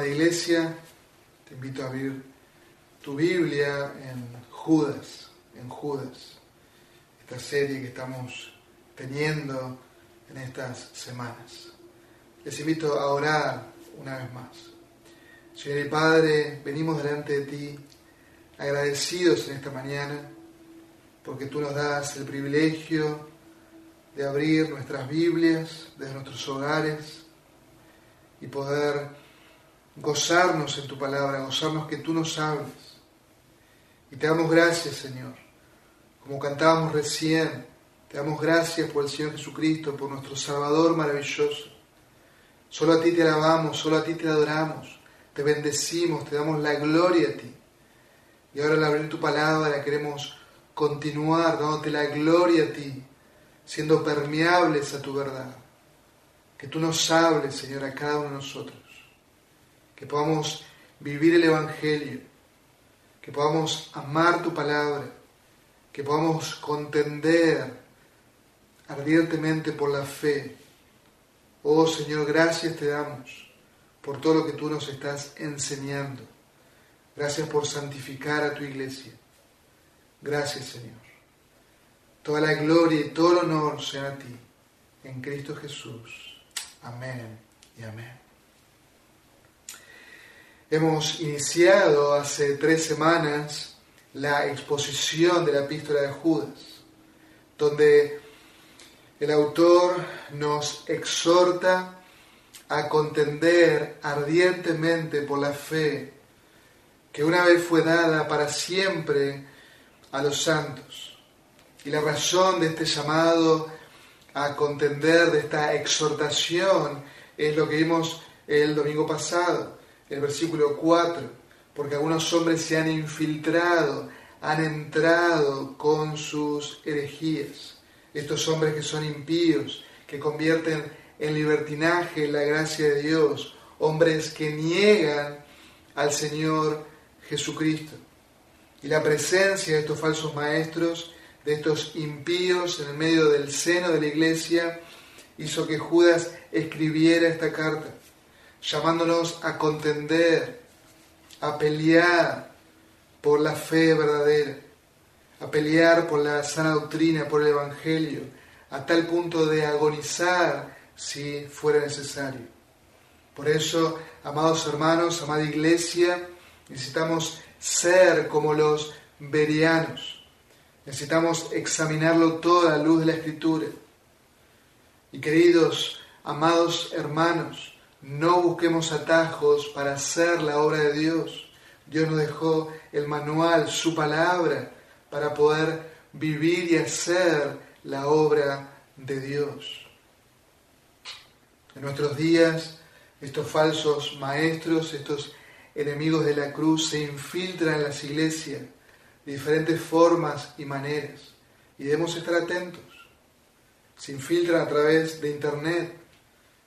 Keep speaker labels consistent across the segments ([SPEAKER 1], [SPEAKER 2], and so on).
[SPEAKER 1] amada iglesia, te invito a abrir tu Biblia en Judas, en Judas, esta serie que estamos teniendo en estas semanas. Les invito a orar una vez más. Señor y Padre, venimos delante de ti agradecidos en esta mañana porque tú nos das el privilegio de abrir nuestras Biblias desde nuestros hogares y poder gozarnos en tu palabra, gozarnos que tú nos hables. Y te damos gracias, Señor. Como cantábamos recién, te damos gracias por el Señor Jesucristo, por nuestro Salvador maravilloso. Solo a ti te alabamos, solo a ti te adoramos, te bendecimos, te damos la gloria a ti. Y ahora al abrir tu palabra queremos continuar dándote la gloria a ti, siendo permeables a tu verdad. Que tú nos hables, Señor, a cada uno de nosotros. Que podamos vivir el Evangelio. Que podamos amar tu palabra. Que podamos contender ardientemente por la fe. Oh Señor, gracias te damos por todo lo que tú nos estás enseñando. Gracias por santificar a tu iglesia. Gracias Señor. Toda la gloria y todo el honor sea a ti, en Cristo Jesús. Amén y amén. Hemos iniciado hace tres semanas la exposición de la epístola de Judas, donde el autor nos exhorta a contender ardientemente por la fe que una vez fue dada para siempre a los santos. Y la razón de este llamado a contender de esta exhortación es lo que vimos el domingo pasado, el versículo 4, porque algunos hombres se han infiltrado, han entrado con sus herejías. Estos hombres que son impíos, que convierten en libertinaje la gracia de Dios, hombres que niegan al Señor Jesucristo. Y la presencia de estos falsos maestros de estos impíos en el medio del seno de la iglesia, hizo que Judas escribiera esta carta, llamándonos a contender, a pelear por la fe verdadera, a pelear por la sana doctrina, por el Evangelio, a tal punto de agonizar si fuera necesario. Por eso, amados hermanos, amada iglesia, necesitamos ser como los verianos Necesitamos examinarlo toda la luz de la Escritura. Y queridos, amados hermanos, no busquemos atajos para hacer la obra de Dios. Dios nos dejó el manual, su palabra, para poder vivir y hacer la obra de Dios. En nuestros días, estos falsos maestros, estos enemigos de la cruz se infiltran en las iglesias de diferentes formas y maneras. Y debemos estar atentos. Se infiltran a través de Internet.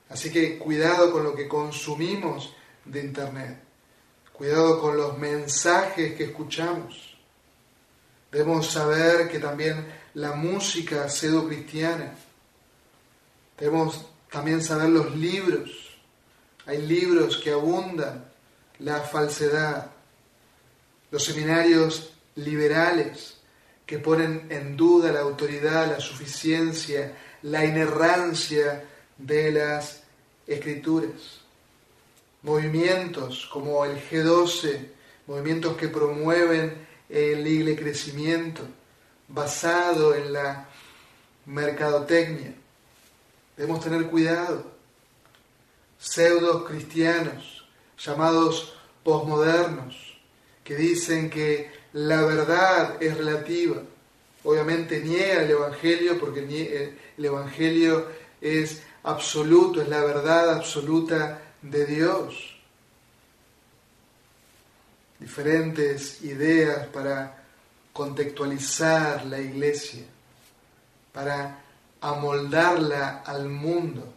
[SPEAKER 1] Así que cuidado con lo que consumimos de Internet. Cuidado con los mensajes que escuchamos. Debemos saber que también la música pseudo-cristiana. Debemos también saber los libros. Hay libros que abundan la falsedad. Los seminarios liberales que ponen en duda la autoridad, la suficiencia, la inerrancia de las escrituras. Movimientos como el G12, movimientos que promueven el libre crecimiento basado en la mercadotecnia. Debemos tener cuidado. Pseudos cristianos, llamados posmodernos, que dicen que la verdad es relativa. Obviamente niega el Evangelio porque el Evangelio es absoluto, es la verdad absoluta de Dios. Diferentes ideas para contextualizar la iglesia, para amoldarla al mundo.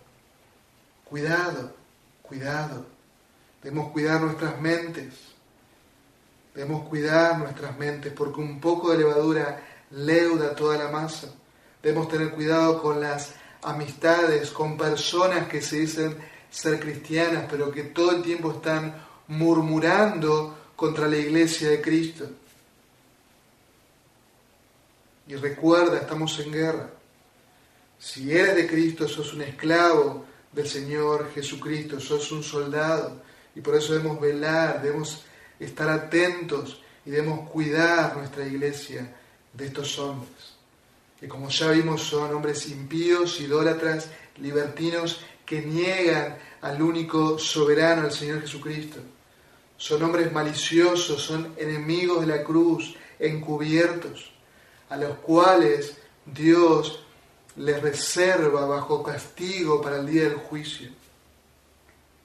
[SPEAKER 1] Cuidado, cuidado. Debemos cuidar nuestras mentes Debemos cuidar nuestras mentes porque un poco de levadura leuda toda la masa. Debemos tener cuidado con las amistades, con personas que se dicen ser cristianas, pero que todo el tiempo están murmurando contra la iglesia de Cristo. Y recuerda, estamos en guerra. Si eres de Cristo, sos un esclavo del Señor Jesucristo, sos un soldado. Y por eso debemos velar, debemos estar atentos y debemos cuidar nuestra iglesia de estos hombres. Que como ya vimos son hombres impíos, idólatras, libertinos, que niegan al único soberano, al Señor Jesucristo. Son hombres maliciosos, son enemigos de la cruz, encubiertos, a los cuales Dios les reserva bajo castigo para el día del juicio,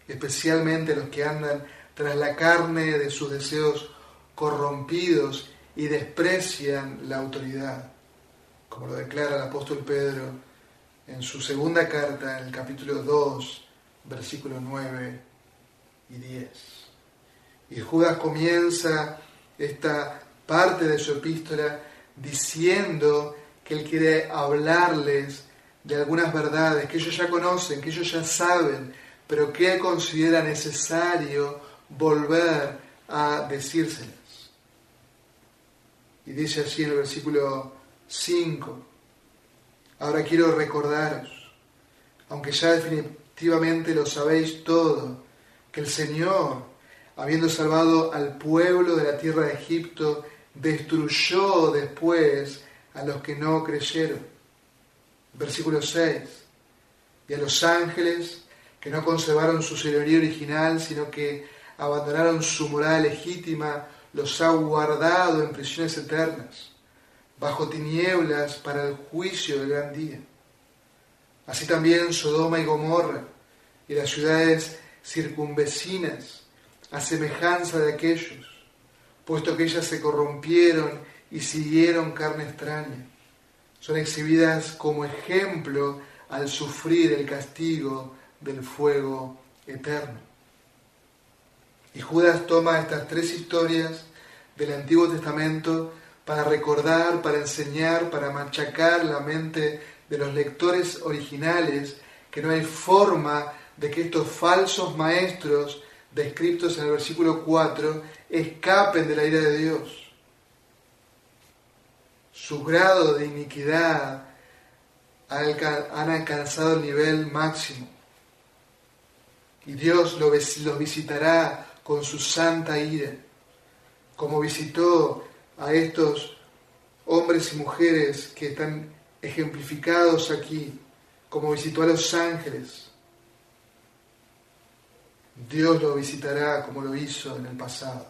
[SPEAKER 1] especialmente los que andan tras la carne de sus deseos corrompidos y desprecian la autoridad, como lo declara el apóstol Pedro en su segunda carta, en el capítulo 2, versículos 9 y 10. Y Judas comienza esta parte de su epístola diciendo que él quiere hablarles de algunas verdades que ellos ya conocen, que ellos ya saben, pero que él considera necesario volver a decírselas. Y dice así en el versículo 5, ahora quiero recordaros, aunque ya definitivamente lo sabéis todo, que el Señor, habiendo salvado al pueblo de la tierra de Egipto, destruyó después a los que no creyeron. Versículo 6. Y a los ángeles que no conservaron su señoría original, sino que abandonaron su morada legítima, los ha guardado en prisiones eternas, bajo tinieblas para el juicio del gran día. Así también Sodoma y Gomorra y las ciudades circunvecinas, a semejanza de aquellos, puesto que ellas se corrompieron y siguieron carne extraña. Son exhibidas como ejemplo al sufrir el castigo del fuego eterno. Y Judas toma estas tres historias del Antiguo Testamento para recordar, para enseñar, para machacar la mente de los lectores originales que no hay forma de que estos falsos maestros descritos en el versículo 4 escapen de la ira de Dios. Su grado de iniquidad han alcanzado el nivel máximo. Y Dios los visitará con su santa ira, como visitó a estos hombres y mujeres que están ejemplificados aquí, como visitó a los ángeles. Dios lo visitará como lo hizo en el pasado.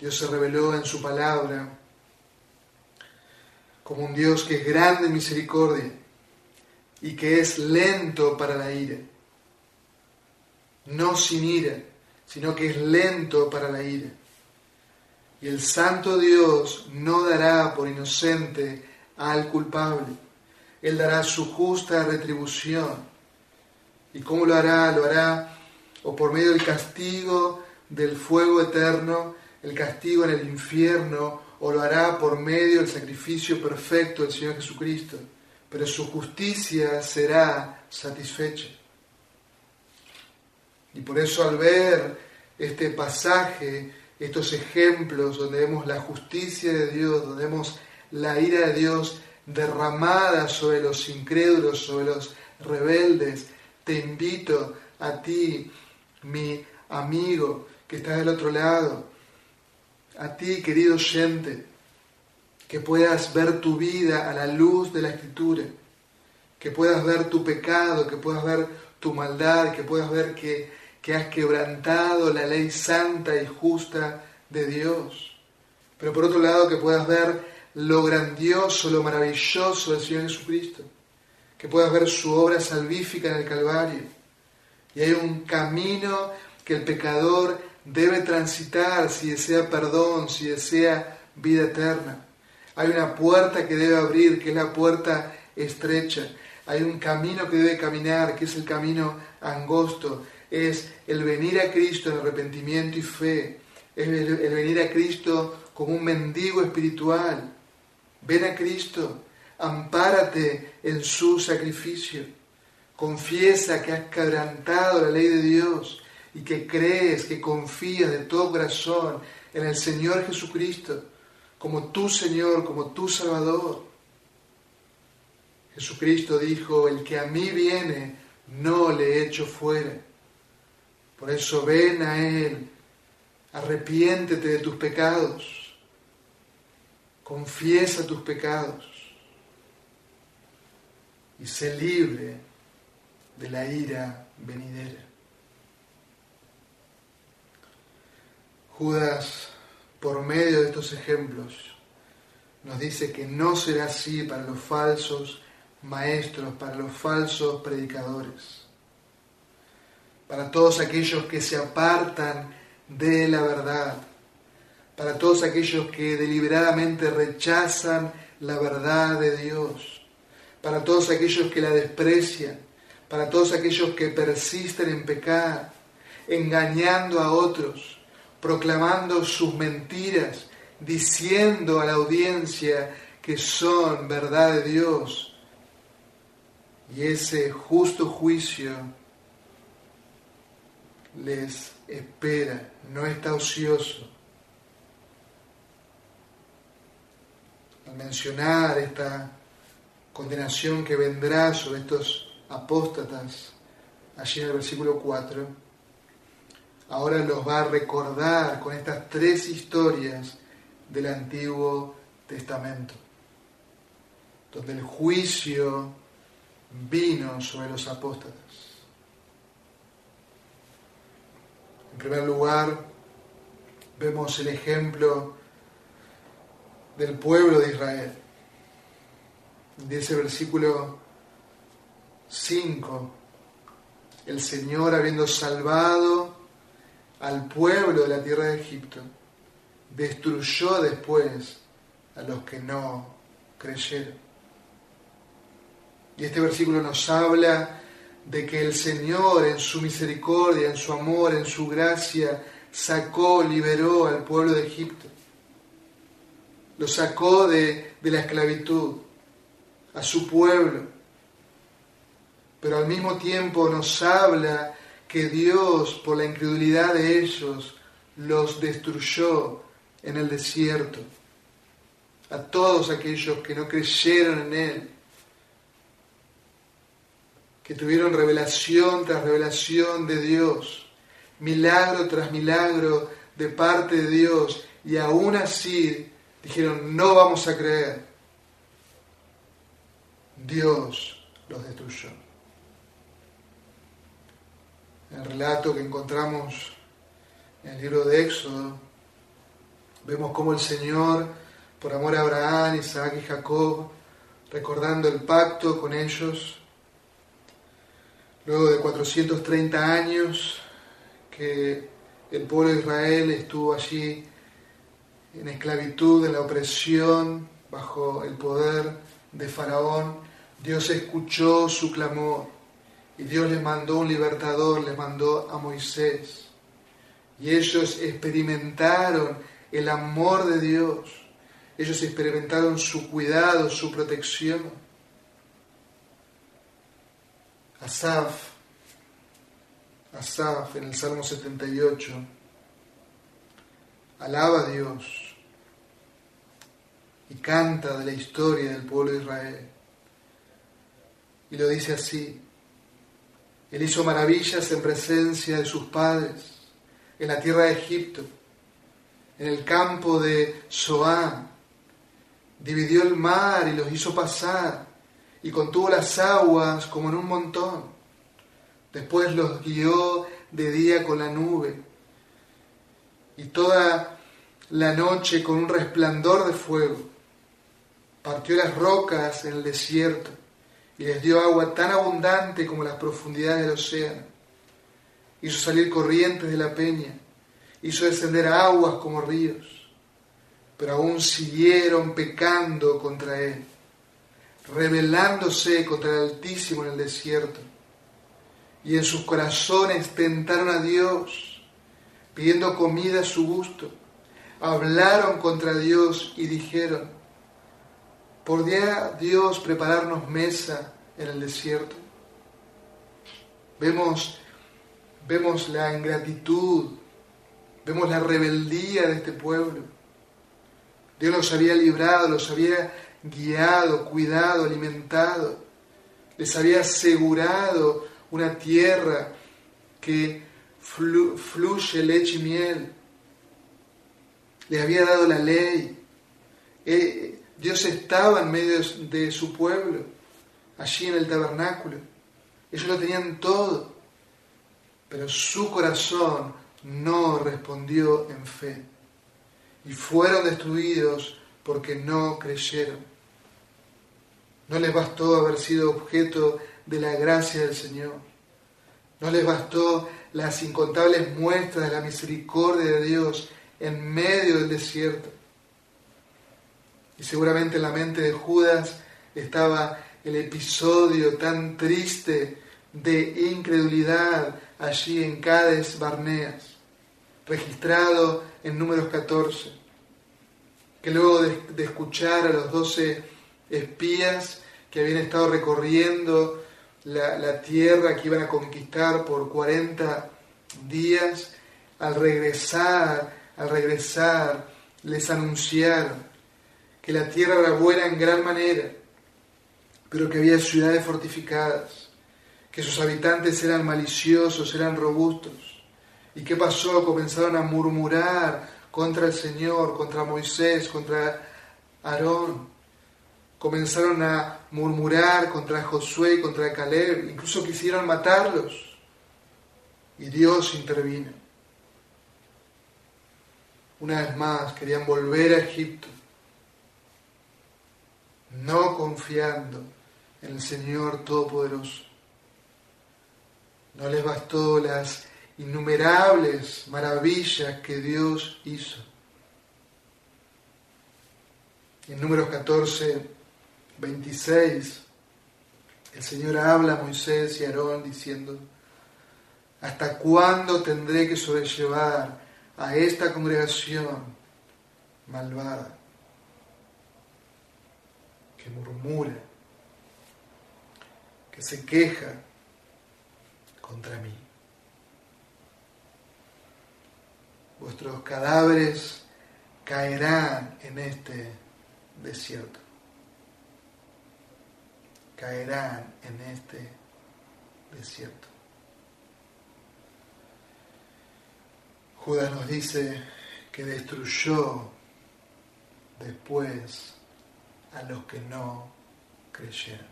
[SPEAKER 1] Dios se reveló en su palabra como un Dios que es grande en misericordia y que es lento para la ira. No sin ira, sino que es lento para la ira. Y el santo Dios no dará por inocente al culpable. Él dará su justa retribución. ¿Y cómo lo hará? Lo hará o por medio del castigo del fuego eterno el castigo en el infierno o lo hará por medio del sacrificio perfecto del Señor Jesucristo, pero su justicia será satisfecha. Y por eso al ver este pasaje, estos ejemplos donde vemos la justicia de Dios, donde vemos la ira de Dios derramada sobre los incrédulos, sobre los rebeldes, te invito a ti, mi amigo, que estás del otro lado, a ti, querido oyente, que puedas ver tu vida a la luz de la Escritura, que puedas ver tu pecado, que puedas ver tu maldad, que puedas ver que, que has quebrantado la ley santa y justa de Dios. Pero por otro lado, que puedas ver lo grandioso, lo maravilloso del Señor Jesucristo, que puedas ver su obra salvífica en el Calvario. Y hay un camino que el pecador debe transitar si desea perdón, si desea vida eterna. Hay una puerta que debe abrir, que es la puerta estrecha. Hay un camino que debe caminar, que es el camino angosto. Es el venir a Cristo en arrepentimiento y fe. Es el, venir a Cristo como un mendigo espiritual. Ven a Cristo, ampárate en su sacrificio. Confiesa que has quebrantado la ley de Dios y que crees, que confías de todo corazón en el Señor Jesucristo como tu Señor, como tu Salvador. Jesucristo dijo, el que a mí viene, no le echo fuera. Por eso ven a Él, arrepiéntete de tus pecados, confiesa tus pecados y sé libre de la ira venidera. Judas, por medio de estos ejemplos, nos dice que no será así para los falsos maestros, para los falsos predicadores, para todos aquellos que se apartan de la verdad, para todos aquellos que deliberadamente rechazan la verdad de Dios, para todos aquellos que la desprecian, para todos aquellos que persisten en pecar, engañando a otros, proclamando sus mentiras, diciendo a la audiencia que son verdad de Dios. Y ese justo juicio les espera, no está ocioso. Al mencionar esta condenación que vendrá sobre estos apóstatas, allí en el versículo 4, ahora los va a recordar con estas tres historias del Antiguo Testamento, donde el juicio vino sobre los apóstatas. En primer lugar, vemos el ejemplo del pueblo de Israel. Dice versículo 5, el Señor habiendo salvado al pueblo de la tierra de Egipto, destruyó después a los que no creyeron. Y este versículo nos habla de que el Señor en su misericordia, en su amor, en su gracia, sacó, liberó al pueblo de Egipto. Lo sacó de, de la esclavitud, a su pueblo. Pero al mismo tiempo nos habla que Dios, por la incredulidad de ellos, los destruyó en el desierto. A todos aquellos que no creyeron en Él, que tuvieron revelación tras revelación de Dios, milagro tras milagro de parte de Dios, y aún así dijeron, no vamos a creer. Dios los destruyó. el relato que encontramos en el libro de Éxodo, vemos cómo el Señor, por amor a Abraham, Isaac y Jacob, recordando el pacto con ellos, Luego de 430 años que el pueblo de Israel estuvo allí en esclavitud, en la opresión, bajo el poder de Faraón, Dios escuchó su clamor y Dios les mandó un libertador, les mandó a Moisés. Y ellos experimentaron el amor de Dios, ellos experimentaron su cuidado, su protección. Asaf, Asaf en el Salmo 78, alaba a Dios y canta de la historia del pueblo de Israel. Y lo dice así, Él hizo maravillas en presencia de sus padres, en la tierra de Egipto, en el campo de Zoán, dividió el mar y los hizo pasar y contuvo las aguas como en un montón. Después los guió de día con la nube y toda la noche con un resplandor de fuego. Partió las rocas en el desierto y les dio agua tan abundante como las profundidades del océano. Hizo salir corrientes de la peña, hizo descender aguas como ríos, pero aún siguieron pecando contra él rebelándose contra el Altísimo en el desierto. Y en sus corazones tentaron a Dios, pidiendo comida a su gusto. Hablaron contra Dios y dijeron, ¿podría Dios prepararnos mesa en el desierto? Vemos, vemos la ingratitud, vemos la rebeldía de este pueblo. Dios los había librado, los había guiado, cuidado, alimentado. Les había asegurado una tierra que fluye leche y miel. Les había dado la ley. Eh, Dios estaba en medio de su pueblo, allí en el tabernáculo. Ellos lo tenían todo, pero su corazón no respondió en fe y fueron destruidos porque no creyeron. No les bastó haber sido objeto de la gracia del Señor. No les bastó las incontables muestras de la misericordia de Dios en medio del desierto. Y seguramente en la mente de Judas estaba el episodio tan triste de incredulidad allí en Cades Barneas, registrado en números 14, que luego de, escuchar a los doce espías que habían estado recorriendo la, tierra que iban a conquistar por 40 días, al regresar, al regresar, les anunciaron que la tierra era buena en gran manera, pero que había ciudades fortificadas, que sus habitantes eran maliciosos, eran robustos. ¿Y qué pasó? Comenzaron a murmurar contra el Señor, contra Moisés, contra Aarón. Comenzaron a murmurar contra Josué y contra Caleb, incluso quisieron matarlos. Y Dios intervino. Una vez más, querían volver a Egipto no confiando en el Señor Todopoderoso. No les bastó las innumerables maravillas que Dios hizo. En números 14, 26, el Señor habla a Moisés y a Aarón diciendo, ¿hasta cuándo tendré que sobrellevar a esta congregación malvada? que murmura, que se queja contra mí. Vuestros cadáveres caerán en este desierto. Caerán en este desierto. Judas nos dice que destruyó después a los que no creyeron.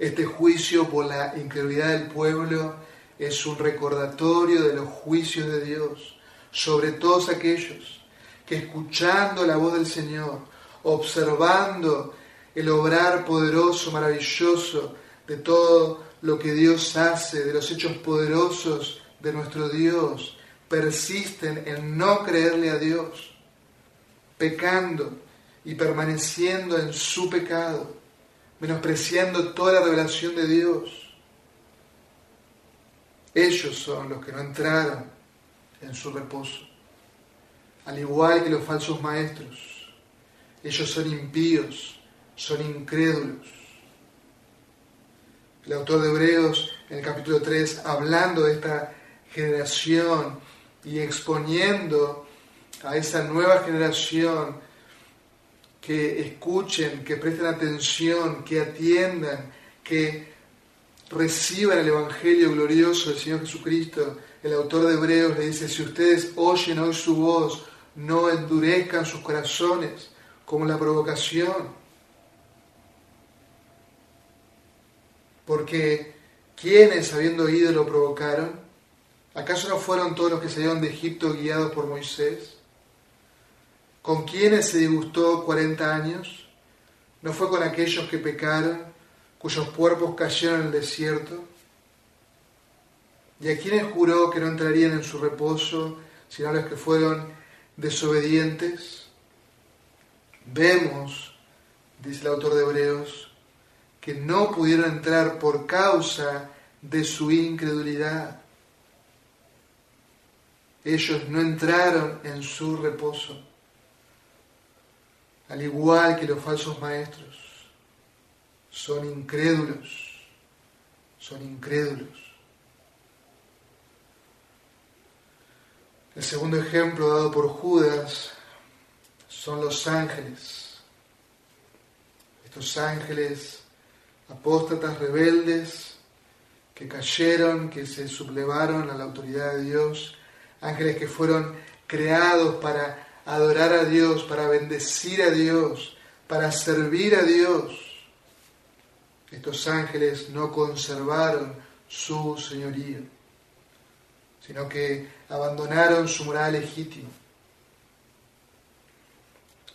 [SPEAKER 1] Este juicio por la incredulidad del pueblo es un recordatorio de los juicios de Dios sobre todos aquellos que escuchando la voz del Señor, observando el obrar poderoso, maravilloso de todo lo que Dios hace, de los hechos poderosos de nuestro Dios, persisten en no creerle a Dios, pecando y permaneciendo en su pecado, menospreciando toda la revelación de Dios. Ellos son los que no entraron en su reposo, al igual que los falsos maestros. Ellos son impíos, son incrédulos. El autor de Hebreos, en el capítulo 3, hablando de esta generación y exponiendo a esa nueva generación que escuchen, que presten atención, que atiendan, que reciban el Evangelio glorioso del Señor Jesucristo. El autor de Hebreos le dice, si ustedes oyen hoy su voz, no endurezcan sus corazones como la provocación. Porque quienes habiendo oído lo provocaron, ¿acaso no fueron todos los que salieron de Egipto guiados por Moisés? ¿Con quiénes se disgustó cuarenta años? ¿No fue con aquellos que pecaron, cuyos cuerpos cayeron en el desierto? ¿Y a quienes juró que no entrarían en su reposo, sino a los que fueron desobedientes? Vemos, dice el autor de Hebreos, que no pudieron entrar por causa de su incredulidad. Ellos no entraron en su reposo al igual que los falsos maestros, son incrédulos, son incrédulos. El segundo ejemplo dado por Judas son los ángeles. Estos ángeles apóstatas rebeldes que cayeron, que se sublevaron a la autoridad de Dios, ángeles que fueron creados para adorar a Dios, para bendecir a Dios, para servir a Dios. Estos ángeles no conservaron su señorío, sino que abandonaron su moral legítima.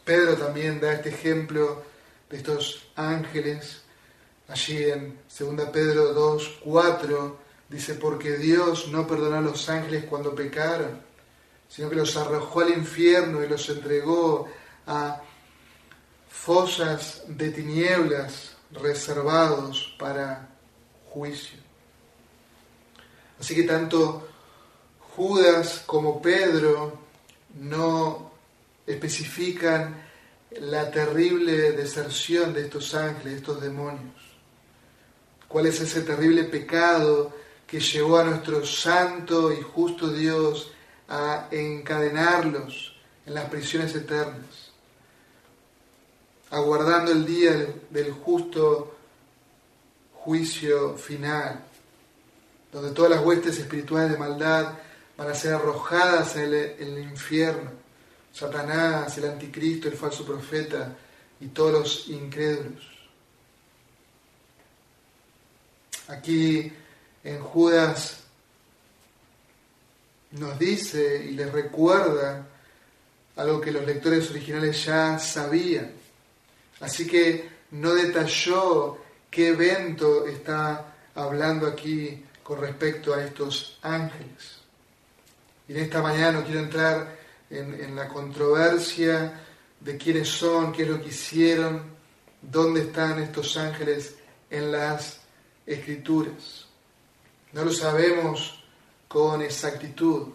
[SPEAKER 1] Pedro también da este ejemplo de estos ángeles. Allí en 2 Pedro 2, 4 dice, porque Dios no perdonó a los ángeles cuando pecaron, sino que los arrojó al infierno y los entregó a fosas de tinieblas reservados para juicio. Así que tanto Judas como Pedro no especifican la terrible deserción de estos ángeles, de estos demonios. ¿Cuál es ese terrible pecado que llevó a nuestro santo y justo Dios a encadenarlos en las prisiones eternas, aguardando el día del, justo juicio final, donde todas las huestes espirituales de maldad van a ser arrojadas en el, infierno. Satanás, el anticristo, el falso profeta y todos los incrédulos. Aquí en Judas nos dice y les recuerda algo que los lectores originales ya sabían. Así que no detalló qué evento está hablando aquí con respecto a estos ángeles. Y en esta mañana no quiero entrar en, la controversia de quiénes son, qué es lo que hicieron, dónde están estos ángeles en las escrituras. No lo sabemos con exactitud.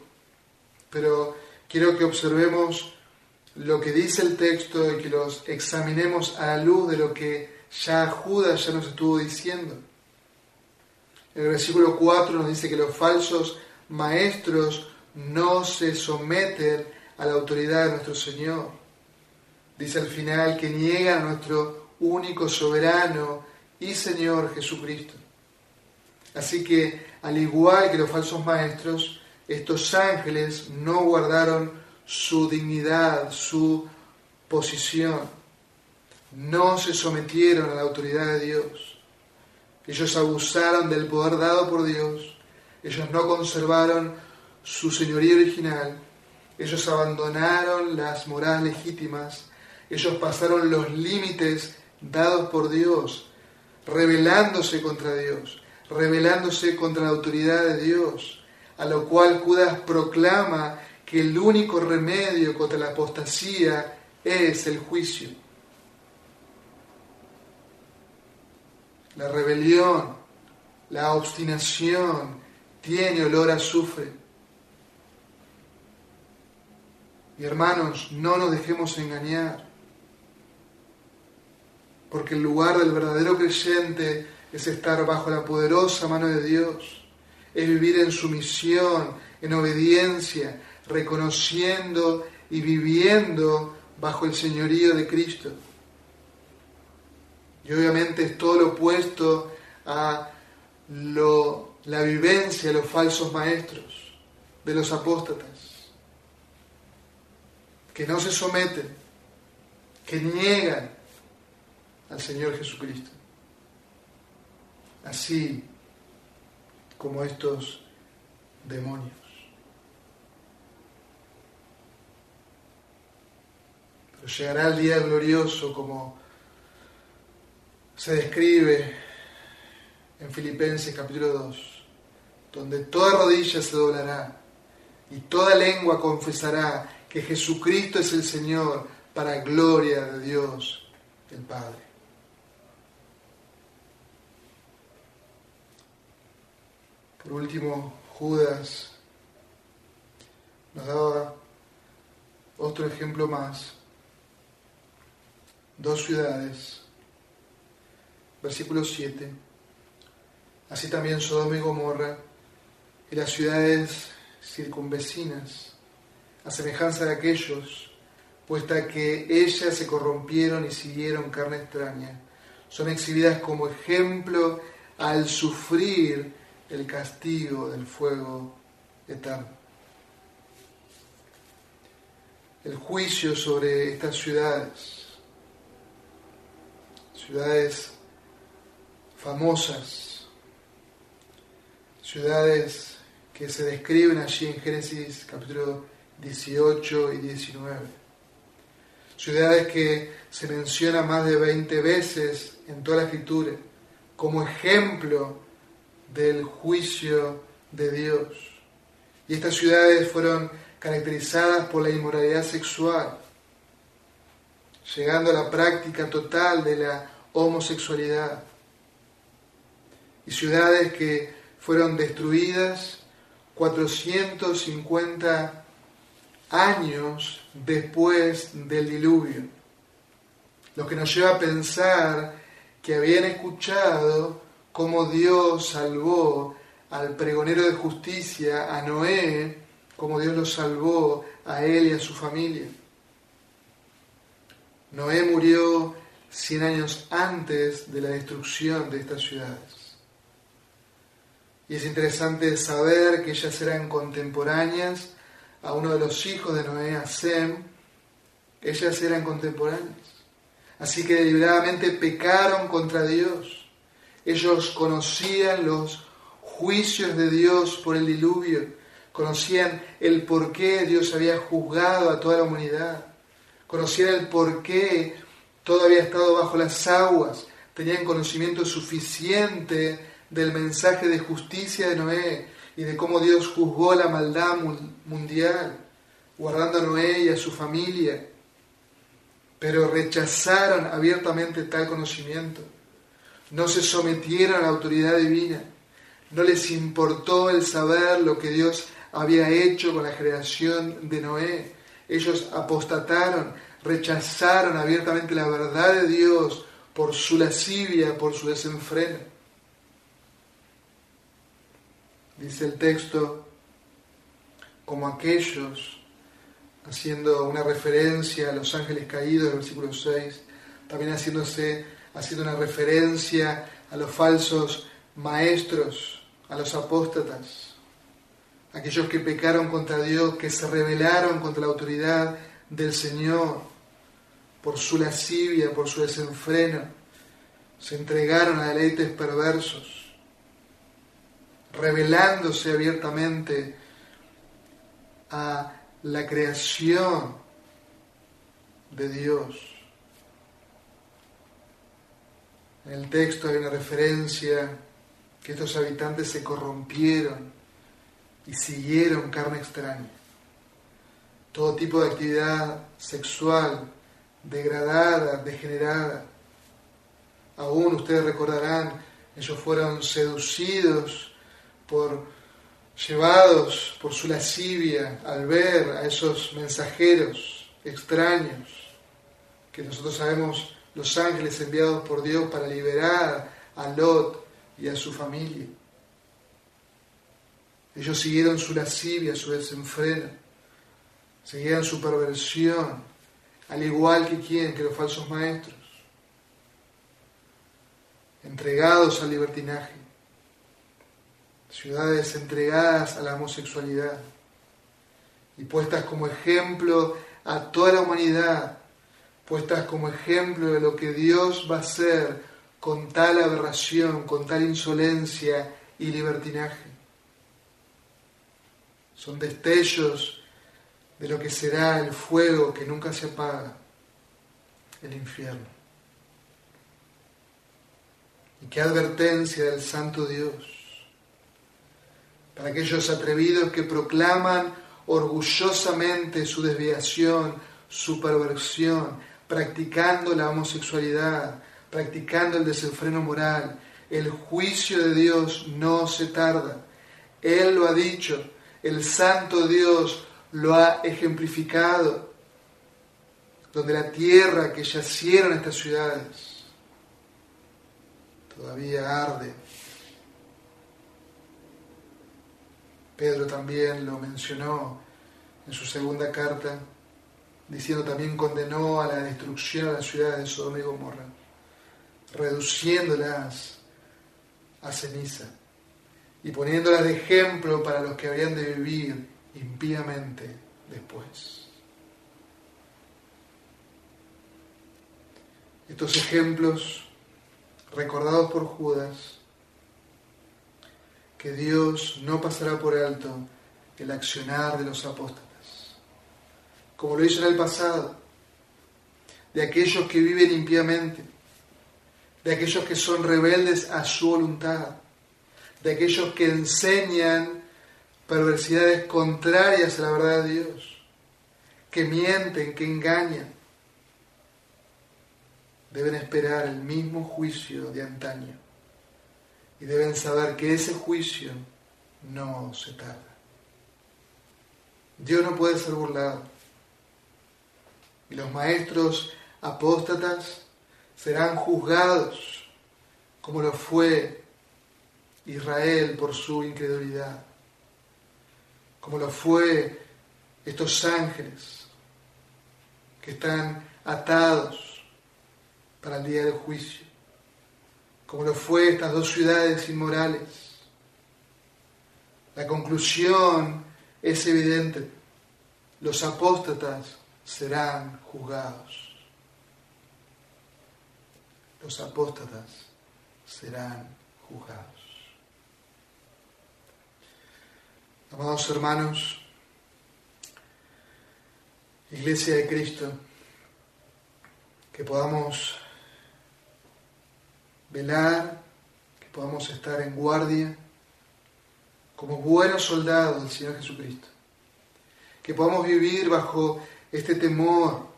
[SPEAKER 1] Pero quiero que observemos lo que dice el texto y que los examinemos a la luz de lo que ya Judas ya nos estuvo diciendo. En el versículo 4 nos dice que los falsos maestros no se someten a la autoridad de nuestro Señor. Dice al final que niegan a nuestro único soberano y Señor Jesucristo. Así que, al igual que los falsos maestros, estos ángeles no guardaron su dignidad, su posición. No se sometieron a la autoridad de Dios. Ellos abusaron del poder dado por Dios. Ellos no conservaron su señoría original. Ellos abandonaron las morales legítimas. Ellos pasaron los límites dados por Dios, rebelándose contra Dios rebelándose contra la autoridad de Dios, a lo cual Judas proclama que el único remedio contra la apostasía es el juicio. La rebelión, la obstinación tiene olor a azufre. Y hermanos, no nos dejemos engañar, porque el lugar del verdadero creyente es estar bajo la poderosa mano de Dios, es vivir en sumisión, en obediencia, reconociendo y viviendo bajo el señorío de Cristo. Y obviamente es todo lo opuesto a la vivencia de los falsos maestros, de los apóstatas, que no se someten, que niegan al Señor Jesucristo así como estos demonios. Pero llegará el día glorioso como se describe en Filipenses capítulo 2, donde toda rodilla se doblará y toda lengua confesará que Jesucristo es el Señor para gloria de Dios el Padre. Por último, Judas nos daba otro ejemplo más. Dos ciudades. Versículo 7. así también Sodoma y Gomorra y las ciudades circunvecinas, a semejanza de aquellos, puesta que ellas se corrompieron y siguieron carne extraña, son exhibidas como ejemplo al sufrir el castigo del fuego eterno. El juicio sobre estas ciudades, ciudades famosas, ciudades que se describen allí en Génesis capítulo 18 y 19. Ciudades que se menciona más de 20 veces en toda la escritura como ejemplo del juicio de Dios. Y estas ciudades fueron caracterizadas por la inmoralidad sexual, llegando a la práctica total de la homosexualidad. Y ciudades que fueron destruidas 450 años después del diluvio. Lo que nos lleva a pensar que habían escuchado cómo Dios salvó al pregonero de justicia, a Noé, cómo Dios lo salvó a él y a su familia. Noé murió 100 años antes de la destrucción de estas ciudades. Y es interesante saber que ellas eran contemporáneas a uno de los hijos de Noé, a Sem. Ellas eran contemporáneas. Así que deliberadamente pecaron contra Dios. Ellos conocían los juicios de Dios por el diluvio, conocían el por qué Dios había juzgado a toda la humanidad, conocían el por qué todo había estado bajo las aguas, tenían conocimiento suficiente del mensaje de justicia de Noé y de cómo Dios juzgó la maldad mundial, guardando a Noé y a su familia pero rechazaron abiertamente tal conocimiento. No se sometieron a la autoridad divina. No les importó el saber lo que Dios había hecho con la generación de Noé. Ellos apostataron, rechazaron abiertamente la verdad de Dios por su lascivia, por su desenfreno. Dice el texto, como aquellos haciendo una referencia a los ángeles caídos del versículo 6, también haciéndose, haciendo una referencia a los falsos maestros, a los apóstatas, aquellos que pecaron contra Dios, que se rebelaron contra la autoridad del Señor por su lascivia, por su desenfreno, se entregaron a deleites perversos, rebelándose abiertamente a la creación de Dios. En el texto hay una referencia que estos habitantes se corrompieron y siguieron carne extraña. Todo tipo de actividad sexual degradada, degenerada. Aún ustedes recordarán, ellos fueron seducidos por llevados por su lascivia al ver a esos mensajeros extraños, que nosotros sabemos los ángeles enviados por Dios para liberar a Lot y a su familia. Ellos siguieron su lascivia, su desenfreno, siguieron su perversión, al igual que quien, que los falsos maestros, entregados al libertinaje ciudades entregadas a la homosexualidad y puestas como ejemplo a toda la humanidad, puestas como ejemplo de lo que Dios va a hacer con tal aberración, con tal insolencia y libertinaje. Son destellos de lo que será el fuego que nunca se apaga, el infierno. Y qué advertencia del Santo Dios para aquellos atrevidos que proclaman orgullosamente su desviación, su perversión, practicando la homosexualidad, practicando el desenfreno moral. El juicio de Dios no se tarda. Él lo ha dicho, el Santo Dios lo ha ejemplificado, donde la tierra que yacieron estas ciudades todavía arde Pedro también lo mencionó en su segunda carta, diciendo también condenó a la destrucción a las ciudades de Sodoma y Gomorra, reduciéndolas a ceniza y poniéndolas de ejemplo para los que habrían de vivir impíamente después. Estos ejemplos recordados por Judas, que Dios no pasará por alto el accionar de los apóstoles como lo hizo en el pasado, de aquellos que viven impíamente, de aquellos que son rebeldes a su voluntad, de aquellos que enseñan perversidades contrarias a la verdad de Dios, que mienten, que engañan, deben esperar el mismo juicio de antaño y deben saber que ese juicio no se tarda. Dios no puede ser burlado y los maestros apóstatas serán juzgados como lo fue Israel por su incredulidad, como lo fue estos ángeles que están atados para el día del juicio, como lo fue estas dos ciudades inmorales. La conclusión es evidente. Los apóstatas serán juzgados. Los apóstatas serán juzgados. Amados hermanos, Iglesia de Cristo, que podamos velar, que podamos estar en guardia como buenos soldados del Señor Jesucristo, que podamos vivir bajo este temor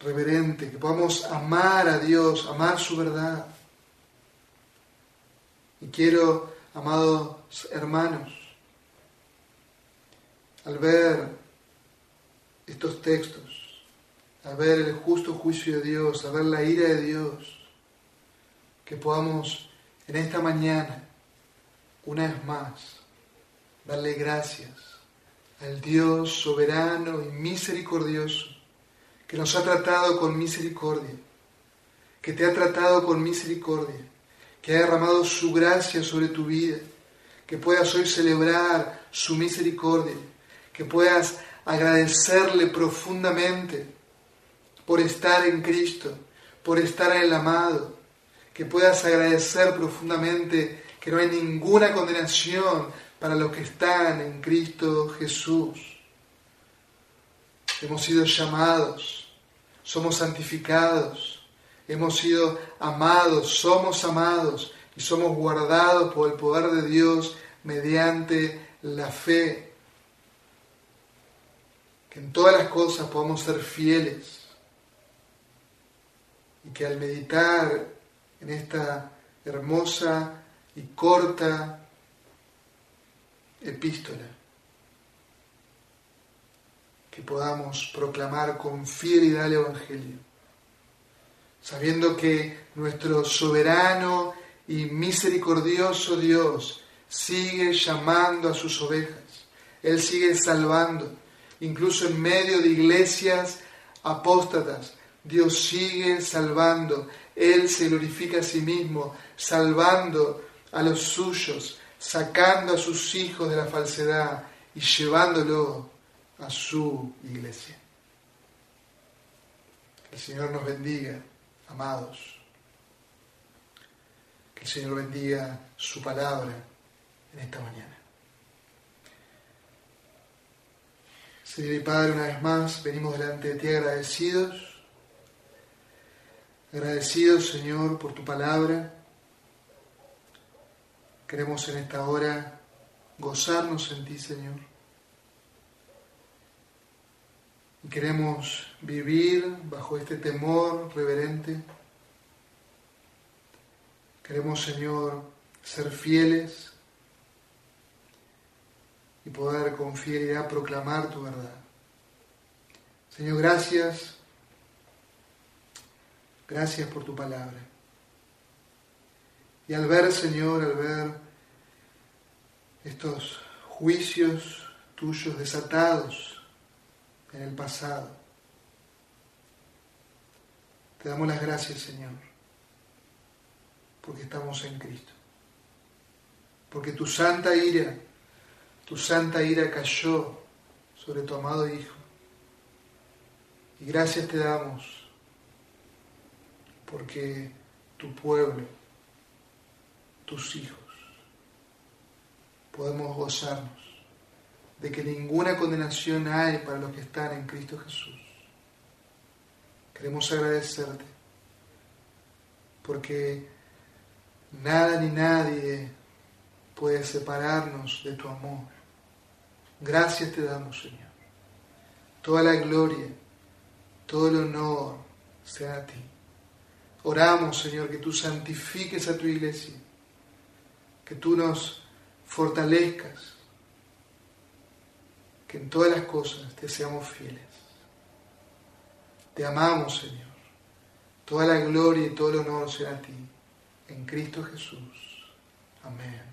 [SPEAKER 1] reverente, que podamos amar a Dios, amar su verdad. Y quiero, amados hermanos, al ver estos textos, al ver el justo juicio de Dios, al ver la ira de Dios, que podamos en esta mañana, una vez más, darle gracias al Dios soberano y misericordioso, que nos ha tratado con misericordia, que te ha tratado con misericordia, que ha derramado su gracia sobre tu vida, que puedas hoy celebrar su misericordia, que puedas agradecerle profundamente por estar en Cristo, por estar en el amado, que puedas agradecer profundamente que no hay ninguna condenación para los que están en Cristo Jesús. Hemos sido llamados, somos santificados, hemos sido amados, somos amados y somos guardados por el poder de Dios mediante la fe. Que en todas las cosas podamos ser fieles y que al meditar en esta hermosa y corta epístola. Que podamos proclamar con fidelidad el Evangelio, sabiendo que nuestro soberano y misericordioso Dios sigue llamando a sus ovejas, Él sigue salvando, incluso en medio de iglesias apóstatas, Dios sigue salvando, Él se glorifica a sí mismo, salvando a los suyos, sacando a sus hijos de la falsedad y llevándolo a su iglesia. Que el Señor nos bendiga, amados. Que el Señor bendiga su palabra en esta mañana. Señor y Padre, una vez más venimos delante de ti agradecidos. Agradecidos, Señor, por tu palabra Queremos en esta hora gozarnos en ti, Señor. Y queremos vivir bajo este temor reverente. Queremos, Señor, ser fieles y poder con fidelidad proclamar tu verdad. Señor, gracias. Gracias por tu palabra. Y al ver, Señor, al ver estos juicios tuyos desatados en el pasado. Te damos las gracias, Señor, porque estamos en Cristo. Porque tu santa ira, tu santa ira cayó sobre tu amado Hijo. Y gracias te damos porque tu pueblo, tus hijos, podemos gozarnos de que ninguna condenación hay para los que están en Cristo Jesús. Queremos agradecerte porque nada ni nadie puede separarnos de tu amor. Gracias te damos, Señor. Toda la gloria, todo el honor sea a ti. Oramos, Señor, que tú santifiques a tu iglesia, que tú nos fortalezcas, que en todas las cosas te seamos fieles. Te amamos, Señor. Toda la gloria y todo el honor sea a ti. En Cristo Jesús. Amén.